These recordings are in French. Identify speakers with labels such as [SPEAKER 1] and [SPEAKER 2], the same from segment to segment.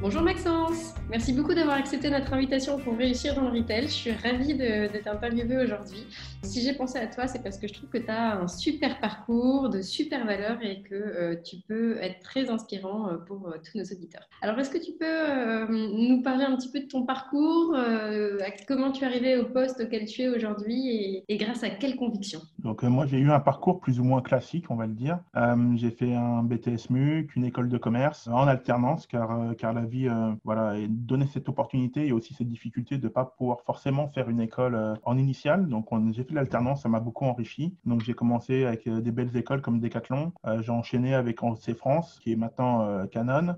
[SPEAKER 1] Bonjour Maxence, merci beaucoup d'avoir accepté notre invitation pour réussir dans le retail. Je suis ravie de t'interviewer aujourd'hui. Si j'ai pensé à toi, c'est parce que je trouve que tu as un super parcours, de super valeurs et que euh, tu peux être très inspirant euh, pour euh, tous nos auditeurs. Alors, est-ce que tu peux nous parler un petit peu de ton parcours, comment tu es arrivé au poste auquel tu es aujourd'hui et, grâce à quelles convictions?
[SPEAKER 2] Donc, moi, j'ai eu un parcours plus ou moins classique, on va le dire. j'ai fait un BTS MUC, une école de commerce en alternance, car, car la vie voilà, donnait cette opportunité et aussi cette difficulté de ne pas pouvoir forcément faire une école en initiale. Donc, j'ai l'alternance, ça m'a beaucoup enrichi. Donc j'ai commencé avec euh, des belles écoles comme Decathlon. Euh, j'ai enchaîné avec C France, qui est maintenant euh, Canon.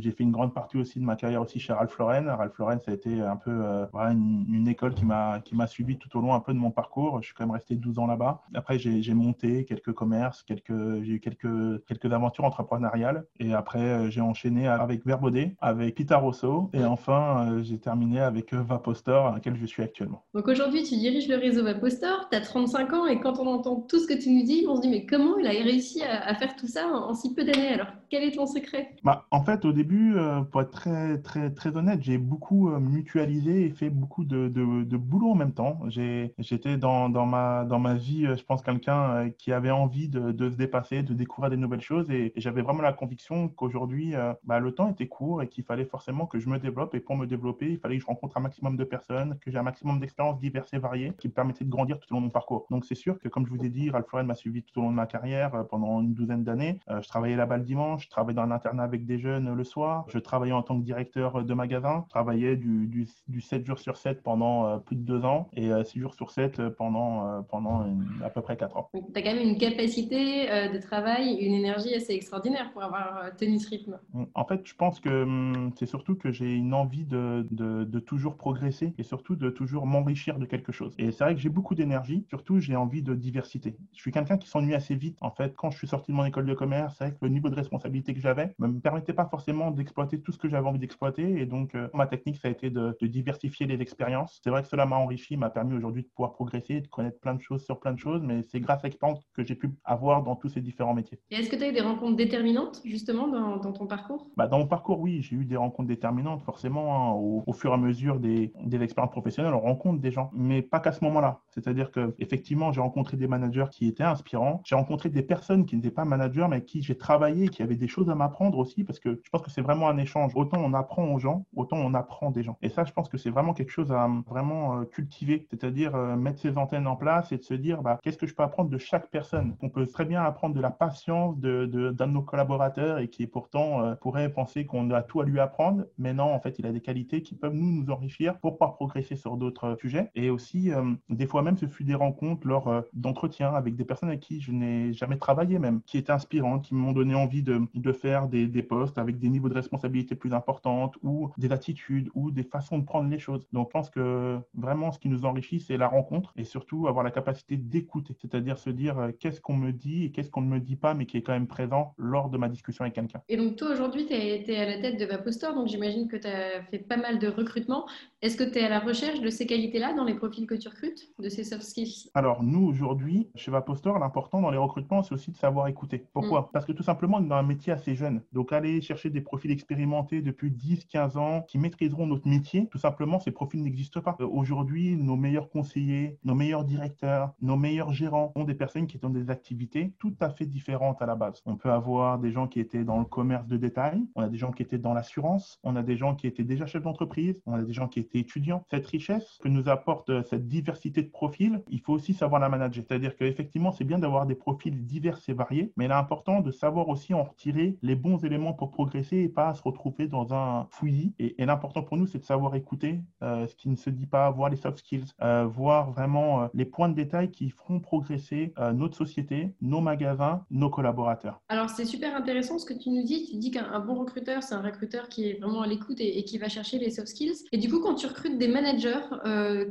[SPEAKER 2] j'ai fait une grande partie aussi de ma carrière aussi chez Ralph Lauren. Ralph Lauren, ça a été un peu une, école qui m'a qui m'a suivi tout au long un peu de mon parcours. Je suis quand même resté 12 ans là-bas. Après, j'ai monté quelques commerces, quelques j'ai eu quelques quelques aventures entrepreneuriales. Et après, j'ai enchaîné avec Verbaudet, avec Pita Rosso, et enfin, j'ai terminé avec Vapostor, à laquelle je suis actuellement.
[SPEAKER 1] Donc aujourd'hui, tu diriges le réseau Vapostor tu as 35 ans et quand on entend tout ce que tu nous dis, on se dit mais comment il a réussi à, faire tout ça en, si peu d'années? Alors, quel est ton secret?
[SPEAKER 2] Bah, En fait, au début, euh, pour être très, très, très honnête, j'ai beaucoup euh, mutualisé et fait beaucoup de, de, boulot en même temps. J'étais dans, dans, ma, dans ma vie, euh, je pense, quelqu'un qui avait envie de, de, se dépasser, de découvrir des nouvelles choses et, j'avais vraiment la conviction qu'aujourd'hui, bah, le temps était court et qu'il fallait forcément que je me développe et pour me développer, il fallait que je rencontre un maximum de personnes, que j'ai un maximum d'expériences diverses et variées qui me permettaient de grandir tout au long de mon parcours. Donc c'est sûr que comme je vous ai dit, Ralph Lauren m'a suivi tout au long de ma carrière euh, pendant une douzaine d'années. Euh, je travaillais là-bas le dimanche, je travaillais dans un internat avec des jeunes le soir, je travaillais en tant que directeur de magasin, je travaillais du, du, 7 jours sur 7 pendant euh, plus de deux ans et 6 jours sur 7 pendant, pendant à peu près 4 ans.
[SPEAKER 1] Tu as quand même une capacité de travail, une énergie assez extraordinaire pour avoir tenu ce rythme.
[SPEAKER 2] Mm. En fait, je pense que hum, c'est surtout que j'ai une envie de, de, de toujours progresser et surtout de toujours m'enrichir de quelque chose. Et c'est vrai que j'ai beaucoup d'énergie, surtout j'ai envie de diversité. Je suis quelqu'un qui s'ennuie assez vite. En fait, quand je suis sorti de mon école de commerce, c'est vrai que le niveau de responsabilité que j'avais ne me permettait pas forcément d'exploiter tout ce que j'avais envie d'exploiter. Et donc, euh, ma technique, ça a été de, diversifier les expériences. C'est vrai que cela m'a enrichi, m'a permis aujourd'hui de pouvoir progresser, de connaître plein de choses sur plein de choses, mais c'est grâce à l'expérience que j'ai pu avoir dans tous ces différents métiers.
[SPEAKER 1] Et est-ce que tu as eu des rencontres déterminantes, justement, dans, ton parcours?
[SPEAKER 2] Bah, Dans mon parcours, oui, j'ai eu des rencontres déterminantes, forcément. Hein, au, fur et à mesure des, des expériences professionnelles, on rencontre des gens, mais pas qu'à ce moment-là. C'est-à-dire que effectivement, j'ai rencontré des managers qui étaient inspirants. J'ai rencontré des personnes qui n'étaient pas managers, mais avec qui j'ai travaillé qui avaient des choses à m'apprendre aussi, parce que je pense que c'est vraiment un échange. Autant on apprend aux gens, autant on apprend des gens. Et ça, je pense que c'est vraiment quelque chose à vraiment euh, cultiver, c'est-à-dire euh, mettre ses antennes en place et de se dire, bah, qu'est-ce que je peux apprendre de chaque personne? On peut très bien apprendre de la patience d'un de, de, nos collaborateurs et qui pourtant euh, pourrait penser qu'on a tout à lui apprendre, mais non, en fait, il a des qualités qui peuvent nous, enrichir pour pouvoir progresser sur d'autres sujets. Et aussi, des fois même, ce fut des rencontres lors d'entretien avec des personnes avec qui je n'ai jamais travaillé même, qui étaient inspirantes, qui m'ont donné envie de, faire des, postes avec des niveaux de responsabilité plus importantes ou des attitudes ou des façons de prendre les choses. Donc je pense que vraiment ce qui nous enrichit, c'est la rencontre et surtout avoir la capacité d'écouter, c'est-à-dire se dire euh, qu'est-ce qu'on me dit et qu'est-ce qu'on ne me dit pas, mais qui est quand même présent lors de ma discussion avec quelqu'un.
[SPEAKER 1] Et donc toi aujourd'hui, tu es, à la tête de Vapostor, donc j'imagine que tu as fait pas mal de recrutement. Est-ce que tu es à la recherche de ces qualités-là dans les profils que tu recrutes, de ces soft skills?
[SPEAKER 2] Alors nous aujourd'hui, chez Vapostor, l'important dans les recrutements, c'est aussi de savoir écouter. Pourquoi? Mm. Parce que tout simplement, on est dans un métier assez jeune. Donc, aller chercher des profils expérimentés depuis 10, 15 ans qui maîtriseront notre métier, tout simplement, ces profils n'existent pas. Euh, aujourd'hui, nos meilleurs conseillers, nos meilleurs directeurs, nos meilleurs gérants ont des personnes qui ont des activités tout à fait différentes à la base. On peut avoir des gens qui étaient dans le commerce de détail, on a des gens qui étaient dans l'assurance, on a des gens qui étaient déjà chefs d'entreprise, on a des gens qui étaient étudiants. Cette richesse que nous apporte euh, cette diversité de profils profil, il faut aussi savoir la manager. C'est-à-dire qu'effectivement, c'est bien d'avoir des profils divers et variés, mais il est important de savoir aussi en retirer les bons éléments pour progresser et pas se retrouver dans un fouillis. Et, l'important pour nous, c'est de savoir écouter euh, ce qui ne se dit pas, voir les soft skills, euh, voir vraiment les points de détail qui feront progresser notre société, nos magasins, nos collaborateurs.
[SPEAKER 1] Alors, c'est super intéressant ce que tu nous dis. Tu dis qu'un bon recruteur, c'est un recruteur qui est vraiment à l'écoute et, qui va chercher les soft skills. Et du coup, quand tu recrutes des managers,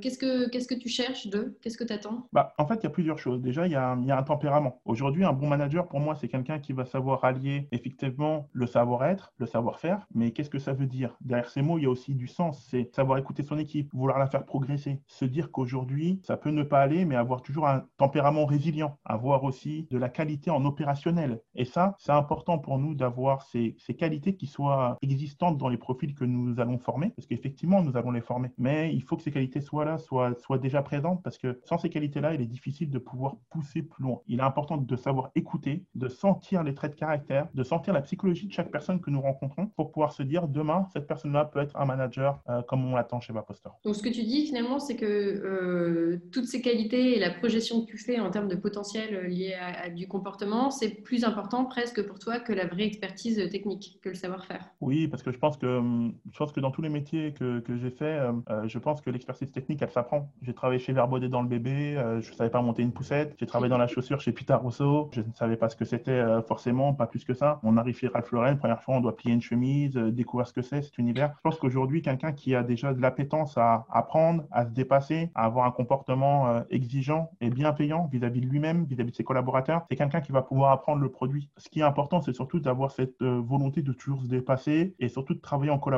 [SPEAKER 1] qu'est-ce que qu'est-ce que tu cherches d'eux? Qu'est-ce que tu attends
[SPEAKER 2] bah, En fait, il y a plusieurs choses. Déjà, il y a, y a un tempérament. Aujourd'hui, un bon manager, pour moi, c'est quelqu'un qui va savoir allier effectivement le savoir-être, le savoir-faire. Mais qu'est-ce que ça veut dire? Derrière ces mots, il y a aussi du sens. C'est savoir écouter son équipe, vouloir la faire progresser, se dire qu'aujourd'hui, ça peut ne pas aller, mais avoir toujours un tempérament résilient, avoir aussi de la qualité en opérationnel. Et ça, c'est important pour nous d'avoir ces, ces qualités qui soient existantes dans les profils que nous allons former, parce qu'effectivement, nous allons les former. Mais il faut que ces qualités soient là, soient, soient déjà présentes, parce que sans ces qualités-là, il est difficile de pouvoir pousser plus loin. Il est important de savoir écouter, de sentir les traits de caractère, de sentir la psychologie de chaque personne que nous rencontrons pour pouvoir se dire demain, cette personne-là peut être un manager euh, comme on l'attend chez Vapostor.
[SPEAKER 1] Donc, ce que tu dis finalement, c'est que euh, toutes ces qualités et la projetion que tu fais en termes de potentiel euh, lié à, du comportement, c'est plus important presque pour toi que la vraie expertise technique, que le savoir-faire.
[SPEAKER 2] Oui, parce que je pense que, hum, je pense que dans tous les métiers que, que j'ai fait, je pense que l'expertise technique, elle s'apprend. J'ai travaillé chez Verbaudet dans le bébé, je ne savais pas monter une poussette. J'ai travaillé dans la chaussure chez Peter Rousseau, je ne savais pas ce que c'était forcément, pas plus que ça. On arrive chez Ralph Lauren, première fois, on doit plier une chemise, euh, découvrir ce que c'est, cet univers. Je pense qu'aujourd'hui, quelqu'un qui a déjà de l'appétence à apprendre, à se dépasser, à avoir un comportement euh, exigeant et bienveillant vis-à-vis de lui-même, vis-à-vis de ses collaborateurs, c'est quelqu'un qui va pouvoir apprendre le produit. Ce qui est important, c'est surtout d'avoir cette euh, volonté de toujours se dépasser et surtout de travailler en collaboration.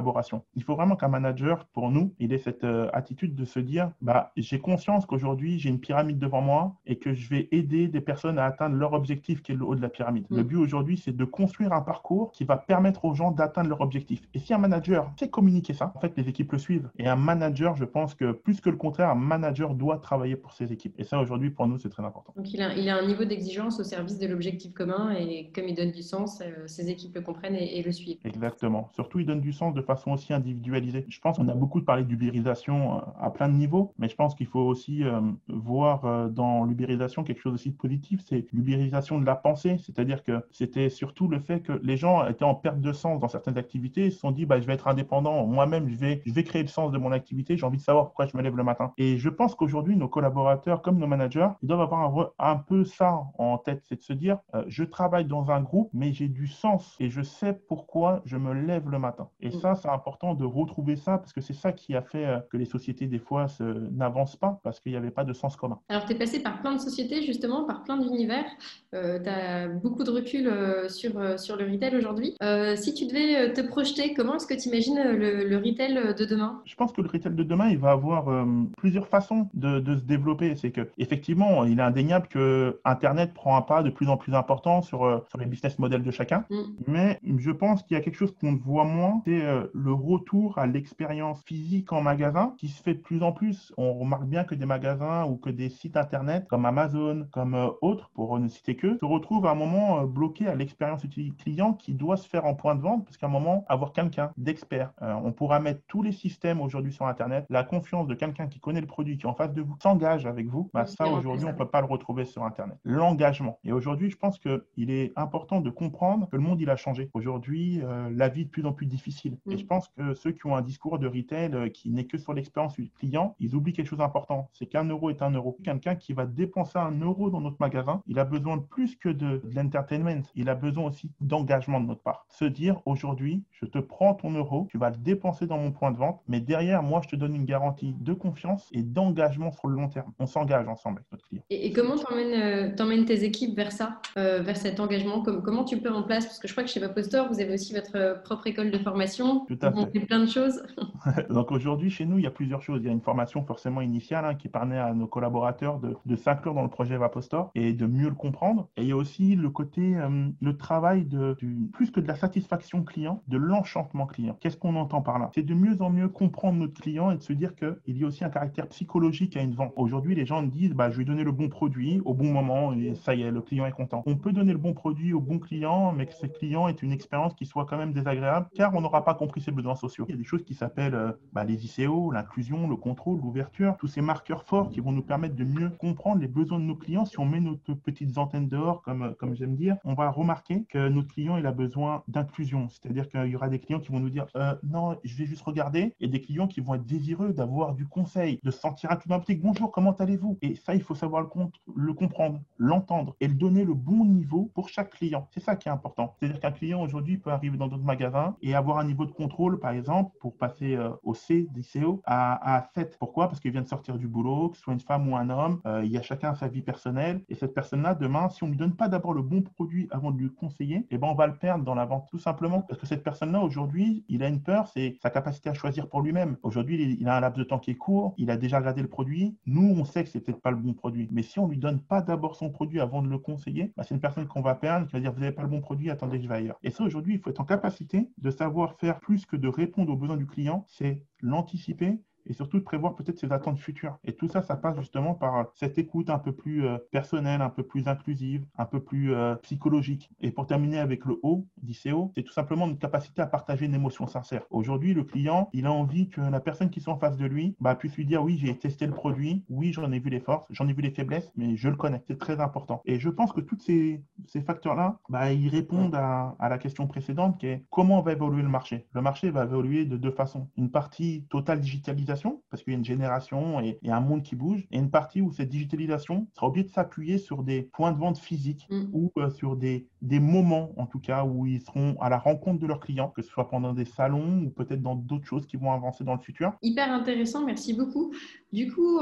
[SPEAKER 2] Il faut vraiment qu'un manager, pour nous, il ait cette attitude de se dire, bah, j'ai conscience qu'aujourd'hui, j'ai une pyramide devant moi et que je vais aider des personnes à atteindre leur objectif qui est le haut de la pyramide. Le mm. but aujourd'hui, c'est de construire un parcours qui va permettre aux gens d'atteindre leur objectif. Et si un manager sait communiquer ça, en fait, les équipes le suivent. Et un manager, je pense que plus que le contraire, un manager doit travailler pour ses équipes. Et ça, aujourd'hui, pour nous, c'est très important.
[SPEAKER 1] Donc, il a, il a un niveau d'exigence au service de l'objectif commun et comme il donne du sens, euh, ses équipes le comprennent et, le suivent.
[SPEAKER 2] Exactement. Surtout, il donne du sens de façon aussi individualisée. Je pense qu'on a beaucoup parlé d'ubérisation euh, à plein de niveaux, mais je pense qu'il faut aussi euh, voir dans l'ubérisation quelque chose aussi de positif, c'est l'ubérisation de la pensée. C'est-à-dire que c'était surtout le fait que les gens étaient en perte de sens dans certaines activités, ils se sont dit, bah, je vais être indépendant, moi-même, je vais, je vais créer le sens de mon activité, j'ai envie de savoir pourquoi je me lève le matin. Et je pense qu'aujourd'hui, nos collaborateurs, comme nos managers, ils doivent avoir un, peu ça en tête, c'est de se dire, euh, je travaille dans un groupe, mais j'ai du sens et je sais pourquoi je me lève le matin. Et ça, c'est important de retrouver ça parce que c'est ça qui a fait euh, que les sociétés, des fois, n'avancent pas parce qu'il n'y avait pas de sens commun.
[SPEAKER 1] Alors, tu es passé par plein de sociétés, justement, par plein d'univers. Euh, tu as beaucoup de recul sur, sur le retail aujourd'hui. si tu devais te projeter, comment est-ce que tu imagines le, retail de demain?
[SPEAKER 2] Je pense que le retail de demain, il va avoir euh, plusieurs façons de, se développer. C'est que effectivement, il est indéniable que Internet prend un pas de plus en plus important sur, euh, sur les business models de chacun. Mm. Mais je pense qu'il y a quelque chose qu'on voit moins, c'est euh, le retour à l'expérience physique en magasin qui se fait de plus en plus. On remarque bien que des magasins ou que des sites Internet comme Amazon, comme autres, pour ne citer que, se retrouvent à un moment bloqués à l'expérience client qui doit se faire en point de vente parce qu'à un moment, avoir quelqu'un d'expert. Euh, on pourra mettre tous les systèmes aujourd'hui sur Internet. La confiance de quelqu'un qui connaît le produit, qui est en face de vous, s'engage avec vous. Bah, ça, aujourd'hui, on ne peut pas le retrouver sur Internet. L'engagement. Et aujourd'hui, je pense qu'il est important de comprendre que le monde, il a changé. Aujourd'hui, euh, la vie est de plus en plus difficile. Et je pense que ceux qui ont un discours de retail euh, qui n'est que sur l'expérience du client, ils oublient quelque chose d'important. C'est qu'un euro est un euro. Quelqu'un qui va dépenser un euro dans notre magasin, il a besoin de plus que de, de l'entertainment. Il a besoin aussi d'engagement de notre part. Se dire, aujourd'hui, je te prends ton euro, tu vas le dépenser dans mon point de vente, mais derrière, moi, je te donne une garantie de confiance et d'engagement sur le long terme. On s'engage ensemble avec notre client.
[SPEAKER 1] Et, comment tu emmènes, euh, tes équipes vers ça, euh, vers cet engagement? Comment tu peux en place? Parce que je crois que chez Vapostor, vous avez aussi votre propre école de formation.
[SPEAKER 2] Tout à fait.
[SPEAKER 1] fait plein de choses.
[SPEAKER 2] Donc aujourd'hui, chez nous, il y a plusieurs choses. Il y a une formation forcément initiale hein, qui permet à nos collaborateurs de, de s'inclure dans le projet Vapostor et de mieux le comprendre. Et il y a aussi le côté, le travail de, du, plus que de la satisfaction client, de l'enchantement client. Qu'est-ce qu'on entend par là? C'est de mieux en mieux comprendre notre client et de se dire qu'il y a aussi un caractère psychologique à une vente. Aujourd'hui, les gens disent bah, je vais donner le bon produit au bon moment et ça y est, le client est content. On peut donner le bon produit au bon client, mais que ce client ait une expérience qui soit quand même désagréable car on n'aura pas compris ses besoins sociaux. Il y a des choses qui s'appellent appelle bah, les ICO, l'inclusion, le contrôle, l'ouverture, tous ces marqueurs forts qui vont nous permettre de mieux comprendre les besoins de nos clients. Si on met notre petites antennes dehors, comme, comme j'aime dire, on va remarquer que notre client il a besoin d'inclusion. C'est-à-dire qu'il y aura des clients qui vont nous dire euh, non, je vais juste regarder, et des clients qui vont être désireux d'avoir du conseil, de se sentir boutique. Bonjour, comment allez-vous? Et ça, il faut savoir le, le comprendre, l'entendre et le donner le bon niveau pour chaque client. C'est ça qui est important. C'est-à-dire qu'un client aujourd'hui peut arriver dans d'autres magasins et avoir un niveau de contrôle, par exemple, pour passer euh, au C, d'ICO, à, à 7. Pourquoi? Parce qu'il vient de sortir du boulot, que ce soit une femme ou un homme, euh, il y a chacun sa vie personnelle. Et cette personne-là, demain, si on ne lui donne pas d'abord le bon produit avant de lui conseiller, eh ben, on va le perdre dans la vente, tout simplement. Parce que cette personne-là, aujourd'hui, il a une peur, c'est sa capacité à choisir pour lui-même. Aujourd'hui, il a un laps de temps qui est court, il a déjà regardé le produit. Nous, on sait que c'est peut-être pas le bon produit. Mais si on lui donne pas d'abord son produit avant de le conseiller, bah, c'est une personne qu'on va perdre, qui va dire, vous n'avez pas le bon produit, attendez je vais ailleurs. Et ça, aujourd'hui, il faut être en capacité de savoir faire plus que de répondre aux besoins du client, c'est l'anticiper et surtout de prévoir peut-être ses attentes futures. Et tout ça, ça passe justement par cette écoute un peu plus euh, personnelle, un peu plus inclusive, un peu plus euh, psychologique. Et pour terminer avec le haut d'ICO, c'est tout simplement une capacité à partager une émotion sincère. Aujourd'hui, le client, il a envie que la personne qui est en face de lui bah, puisse lui dire oui, j'ai testé le produit, oui, j'en ai vu les forces, j'en ai vu les faiblesses, mais je le connais. C'est très important. Et je pense que tous ces, ces facteurs-là, bah, ils répondent à, à la question précédente qui est comment va évoluer le marché? Le marché va évoluer de deux façons. Une partie totale digitalisation parce qu'il y a une génération et, un monde qui bouge, et une partie où cette digitalisation sera obligée de s'appuyer sur des points de vente physiques mm. ou euh, sur des, des moments, en tout cas, où ils seront à la rencontre de leurs clients, que ce soit pendant des salons ou peut-être dans d'autres choses qui vont avancer dans le futur.
[SPEAKER 1] Hyper intéressant, merci beaucoup. Du coup,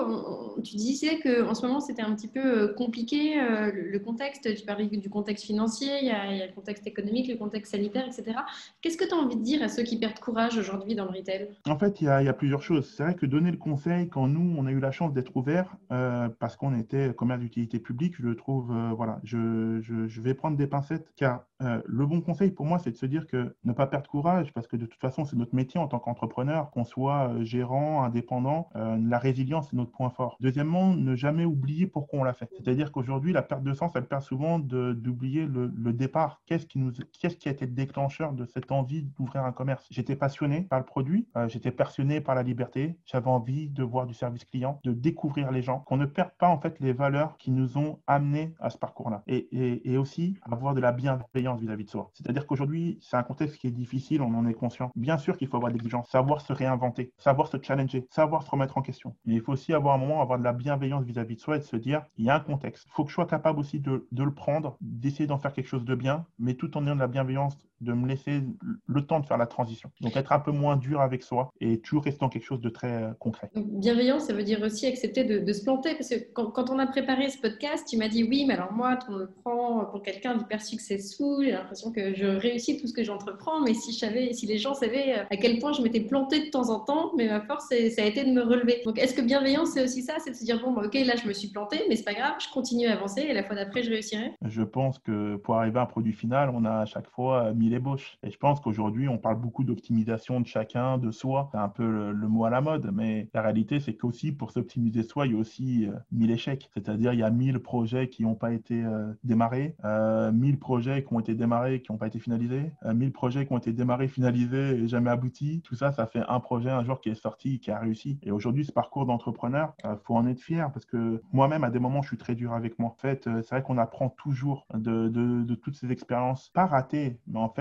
[SPEAKER 1] tu disais qu'en ce moment, c'était un petit peu euh, compliqué, euh, le contexte, tu parlais du contexte financier, il y, a, le contexte économique, le contexte sanitaire, etc. Qu'est-ce que tu as envie de dire à ceux qui perdent courage aujourd'hui dans le retail?
[SPEAKER 2] En fait, il y, a, plusieurs choses. C'est vrai que donner le conseil, quand nous, on a eu la chance d'être ouvert, euh, parce qu'on était commerce d'utilité publique, je trouve, euh, voilà, je, vais prendre des pincettes, car euh, le bon conseil pour moi, c'est de se dire que ne pas perdre courage, parce que de toute façon, c'est notre métier en tant qu'entrepreneur, qu'on soit gérant, indépendant, la résilience, c'est notre point fort. Deuxièmement, ne jamais oublier pourquoi on l'a fait. C'est-à-dire qu'aujourd'hui, la perte de sens, elle perd souvent d'oublier le, départ. Qu'est-ce qui, a été le déclencheur de cette envie d'ouvrir un commerce? J'étais passionné par le produit, j'étais passionné par la liberté, j'avais envie de voir du service client, de découvrir les gens, qu'on ne perde pas en fait les valeurs qui nous ont amenés à ce parcours-là. Et, aussi avoir de la bienveillance vis-à-vis de soi. C'est-à-dire qu'aujourd'hui, c'est un contexte qui est difficile, on en est conscient. Bien sûr qu'il faut avoir de l'exigence, savoir se réinventer, savoir se challenger, savoir se remettre en question. Mais il faut aussi avoir un moment, avoir de la bienveillance vis-à-vis de soi et de se dire, il y a un contexte. Il faut que je sois capable aussi de, de le prendre, d'essayer d'en faire quelque chose de bien, mais tout en ayant de la bienveillance, de me laisser le temps de faire la transition. Donc être un peu moins dur avec soi et toujours restant quelque chose de très euh, concret.
[SPEAKER 1] bienveillance, ça veut dire aussi accepter de, se planter. Parce que quand, on a préparé ce podcast, tu m'as dit oui, mais alors moi, on me prend pour quelqu'un d'hyper successful. J'ai l'impression que je réussis tout ce que j'entreprends. Mais si, je savais, si les gens savaient euh, à quel point je m'étais plantée de temps en temps, mais ma force, ça a été de me relever. Donc est-ce que bienveillance, c'est aussi ça? C'est de se dire bon, bah, ok, là, je me suis plantée, mais c'est pas grave, je continue à avancer et la fois d'après, je réussirai?
[SPEAKER 2] Je pense que pour arriver à un produit final, on a à chaque fois mis les bauches. Et je pense qu'aujourd'hui, on parle beaucoup d'optimisation de chacun, de soi. C'est un peu le, mot à la mode, mais la réalité, c'est qu'aussi pour s'optimiser soi, il y a aussi 1000 euh, échecs. C'est-à-dire, il y a 1000 projets qui n'ont pas été euh, démarrés, 1000 euh, projets qui ont été démarrés qui n'ont pas été finalisés, 1000 projets qui ont été démarrés, finalisés et jamais aboutis. Tout ça, ça fait un projet un jour qui est sorti, qui a réussi. Et aujourd'hui, ce parcours d'entrepreneur, faut en être fier parce que moi-même, à des moments, je suis très dur avec moi. En fait, c'est vrai qu'on apprend toujours de, de, de, toutes ces expériences, pas ratées, mais en fait,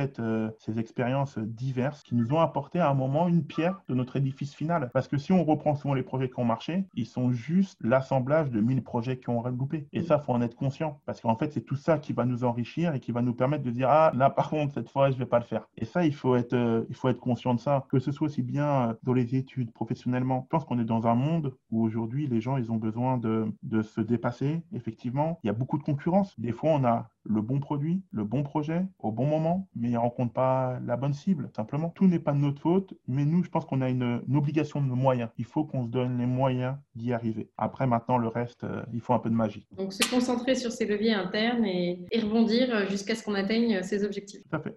[SPEAKER 2] ces expériences diverses qui nous ont apporté à un moment une pierre de notre édifice final. Parce que si on reprend souvent les projets qui ont marché, ils sont juste l'assemblage de 1000 projets qui ont regroupé. Et ça, faut en être conscient. Parce qu'en fait, c'est tout ça qui va nous enrichir et qui va nous permettre de dire, ah, là, par contre, cette fois, je vais pas le faire. Et ça, il faut être, euh, il faut être conscient de ça. Que ce soit aussi bien euh, dans les études, professionnellement. Je pense qu'on est dans un monde où aujourd'hui, les gens, ils ont besoin de, de se dépasser. Effectivement, il y a beaucoup de concurrence. Des fois, on a le bon produit, le bon projet, au bon moment, mais il ne rencontre pas la bonne cible, simplement. Tout n'est pas de notre faute, mais nous, je pense qu'on a une, une obligation de moyens. Il faut qu'on se donne les moyens d'y arriver. Après, maintenant, le reste, euh, il faut un peu de magie.
[SPEAKER 1] Donc, se concentrer sur ses leviers internes et, rebondir jusqu'à ce qu'on atteigne ses objectifs.
[SPEAKER 2] Tout à fait.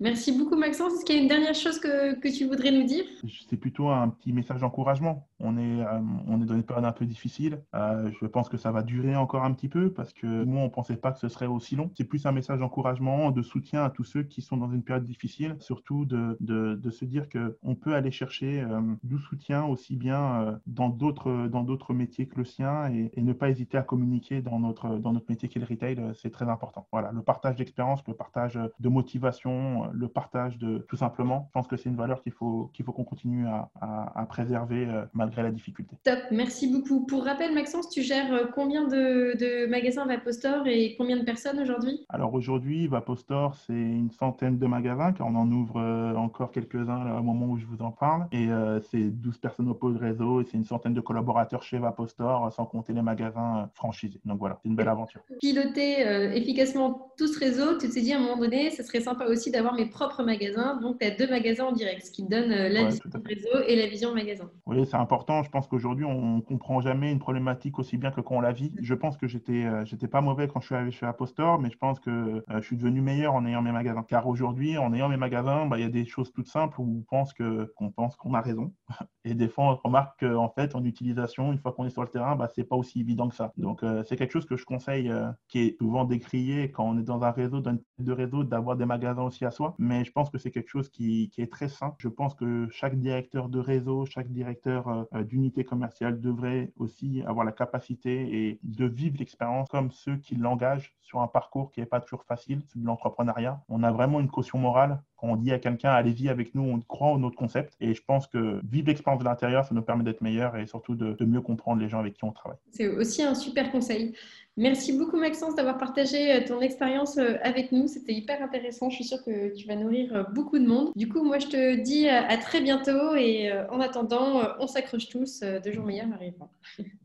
[SPEAKER 1] Merci beaucoup Maxence. Est-ce qu'il y a une dernière chose que, que tu voudrais nous dire?
[SPEAKER 2] C'est plutôt un petit message d'encouragement. On est, euh, on est dans une période un peu difficile. Euh, je pense que ça va durer encore un petit peu parce que nous, on ne pensait pas que ce serait aussi long. C'est plus un message d'encouragement, de soutien à tous ceux qui sont dans une période difficile. Surtout de, de, de se dire qu'on peut aller chercher euh, du soutien aussi bien dans d'autres dans d'autres métiers que le sien et, ne pas hésiter à communiquer dans notre, dans notre métier qui est le retail. C'est très important. Voilà, le partage d'expérience, le partage de motivation, le partage de tout simplement. Je pense que c'est une valeur qu'il faut qu'il faut qu'on continue à, à, préserver euh, malgré la difficulté.
[SPEAKER 1] Top, merci beaucoup. Pour rappel, Maxence, tu gères euh, combien de, de magasins Vapostor et combien de personnes aujourd'hui?
[SPEAKER 2] Alors aujourd'hui, Vapostor, c'est une centaine de magasins, car on en ouvre euh, encore quelques-uns au moment où je vous en parle. Et euh, c'est 12 personnes au pôle réseau et c'est une centaine de collaborateurs chez Vapostor, sans compter les magasins franchisés. Donc voilà, c'est une belle aventure.
[SPEAKER 1] Piloter euh, efficacement tout ce réseau, tu t'es dit à un moment donné, ce serait sympa aussi d'avoir mes propres magasins. Donc tu as deux magasins en direct, ce qui te donne la ouais, vision réseau et la vision magasin.
[SPEAKER 2] Oui, c'est important. Je pense qu'aujourd'hui, on ne comprend jamais une problématique aussi bien que quand on la vit. Je pense que j'étais euh, pas mauvais quand je suis arrivé chez Apostor, mais je pense que euh, je suis devenu meilleur en ayant mes magasins. Car aujourd'hui, en ayant mes magasins, bah, il y a des choses toutes simples où on pense qu'on a raison. Et des fois, on remarque qu'en fait, en utilisation, une fois qu'on est sur le terrain, bah, c'est pas aussi évident que ça. Donc, euh, c'est quelque chose que je conseille, qui est souvent décrié quand on est dans un réseau, dans une de réseau, d'avoir des magasins aussi à soi. Mais je pense que c'est quelque chose qui, qui, est très sain. Je pense que chaque directeur de réseau, chaque directeur euh, d'unité commerciale devrait aussi avoir la capacité et de vivre l'expérience comme ceux qui l'engagent sur un parcours qui n'est pas toujours facile, c'est de l'entrepreneuriat. On a vraiment une caution morale on dit à quelqu'un allez-y avec nous, on croit en notre concept. Et je pense que vivre l'expérience de l'intérieur, ça nous permet d'être meilleurs et surtout de, de, mieux comprendre les gens avec qui on travaille.
[SPEAKER 1] C'est aussi un super conseil. Merci beaucoup Maxence d'avoir partagé ton expérience avec nous. C'était hyper intéressant. Je suis sûre que tu vas nourrir beaucoup de monde. Du coup, moi, je te dis à très bientôt et en attendant, on s'accroche tous. Deux jours meilleurs arrivent.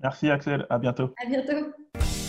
[SPEAKER 2] Merci Axel. À bientôt.
[SPEAKER 1] À bientôt.